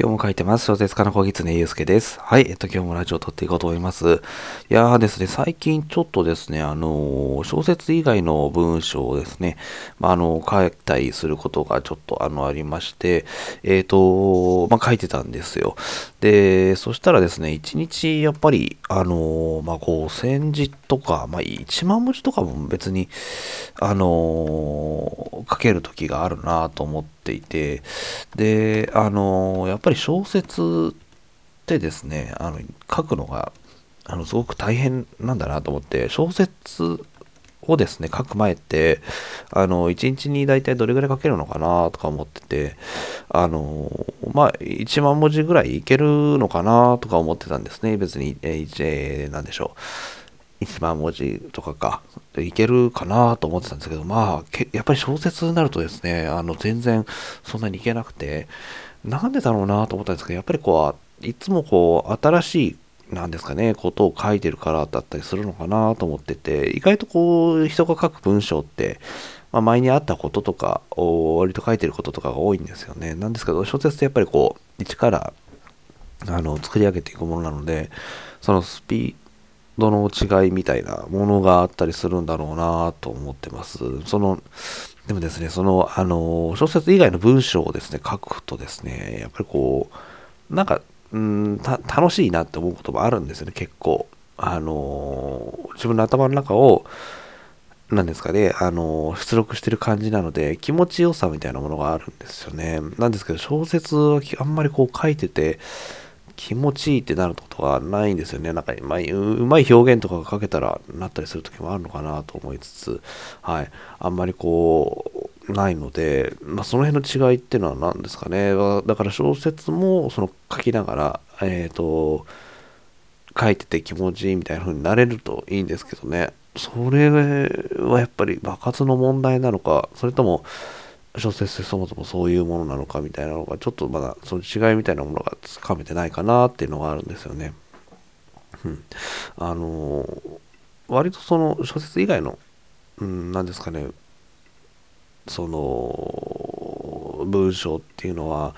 今日も書いてます。小説家の小狐祐介です。はい。えっと、今日もラジオを撮っていこうと思います。いやーですね、最近ちょっとですね、あのー、小説以外の文章をですね、まあ、あの、書いたりすることがちょっとあの、ありまして、えっ、ー、と、まあ、書いてたんですよ。で、そしたらですね、一日やっぱり、あのー、まあ、5000字とか、まあ、1万文字とかも別に、あの書ける時があるなと思って、ていて、で、あの、やっぱり小説ってですね、あの書くのが、あの、すごく大変なんだなと思って、小説をですね、書く前って、あの、1日に大体どれぐらい書けるのかなとか思ってて、あの、まあ、1万文字ぐらいいけるのかなとか思ってたんですね。別に、えー、なんでしょう。1万文字とかか、でいけるかなと思ってたんですけど、まあ、やっぱり小説になるとですね、あの、全然そんなにいけなくて、なんでだろうなと思ったんですけど、やっぱりこう、いつもこう、新しい、なんですかね、ことを書いてるからだったりするのかなと思ってて、意外とこう、人が書く文章って、まあ、前にあったこととかを割と書いてることとかが多いんですよね。なんですけど、小説ってやっぱりこう、一からあの作り上げていくものなので、そのスピ度の違いみたいなものがあったりするんだろうなと思ってます。その、でもですね、その、あの、小説以外の文章をですね、書くとですね、やっぱりこう、なんか、うん楽しいなって思うこともあるんですよね、結構。あの、自分の頭の中を、なんですかね、あの、出力してる感じなので、気持ちよさみたいなものがあるんですよね。なんですけど、小説はあんまりこう書いてて、気持ちいいってなることがないんですよね。なんか、まあ、うまい表現とかが書けたらなったりする時もあるのかなと思いつつ、はい。あんまりこう、ないので、まあ、その辺の違いっていうのは何ですかね。だから小説もその書きながら、えっ、ー、と、書いてて気持ちいいみたいな風になれるといいんですけどね。それはやっぱり爆発の問題なのか、それとも、小説ってそもそもそういうものなのかみたいなのがちょっとまだその違いみたいなものがつかめてないかなっていうのがあるんですよね。うん、あの割とその小説以外の、うん、何ですかねその文章っていうのは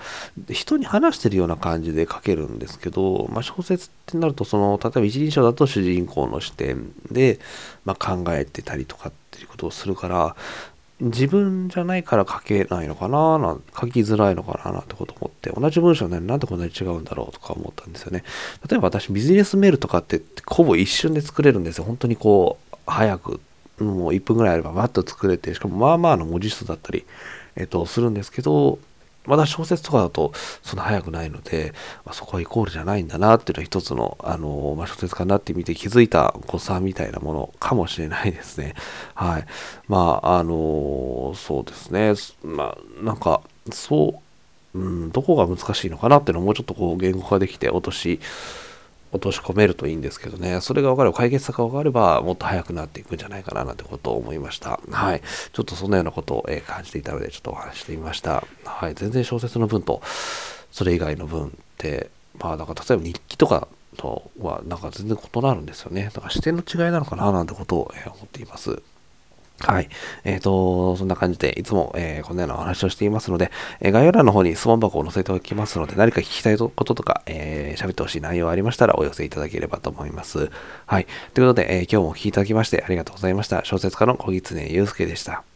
人に話してるような感じで書けるんですけど、まあ、小説ってなるとその例えば一人称だと主人公の視点で、まあ、考えてたりとかっていうことをするから自分じゃないから書けないのかなな書きづらいのかななんてこと思って、同じ文章なのに、なんでこんなに違うんだろうとか思ったんですよね。例えば私、ビジネスメールとかってほぼ一瞬で作れるんですよ。本当にこう、早く、もう1分ぐらいあればバッと作れて、しかもまあまあの文字数だったり、えっと、するんですけど、まだ小説とかだとそんな早くないので、まあ、そこはイコールじゃないんだなっていうのは一つの、あのまあ、小説家になってみて気づいた誤差みたいなものかもしれないですね。はい。まあ、あのそうですね。まあ、なんか、そう、うん、どこが難しいのかなっていうのをもうちょっとこう言語化できて落とし、落とし込めるといいんですけどね、それが分かれば、解決策が分かれば、もっと早くなっていくんじゃないかななんてことを思いました。はい。ちょっとそんなようなことを、え感じていたので、ちょっとお話してみました。はい。全然小説の文と、それ以外の文って、まあ、だから例えば日記とかとは、なんか全然異なるんですよね。だから視点の違いなのかななんてことを、え思っています。はい。えっ、ー、と、そんな感じで、いつも、えー、このようなお話をしていますので、えー、概要欄の方に質問箱を載せておきますので、何か聞きたいこととか、えー、喋ってほしい内容ありましたらお寄せいただければと思います。はい。ということで、え、今日もお聴きいただきましてありがとうございました。小説家の小狐祐介でした。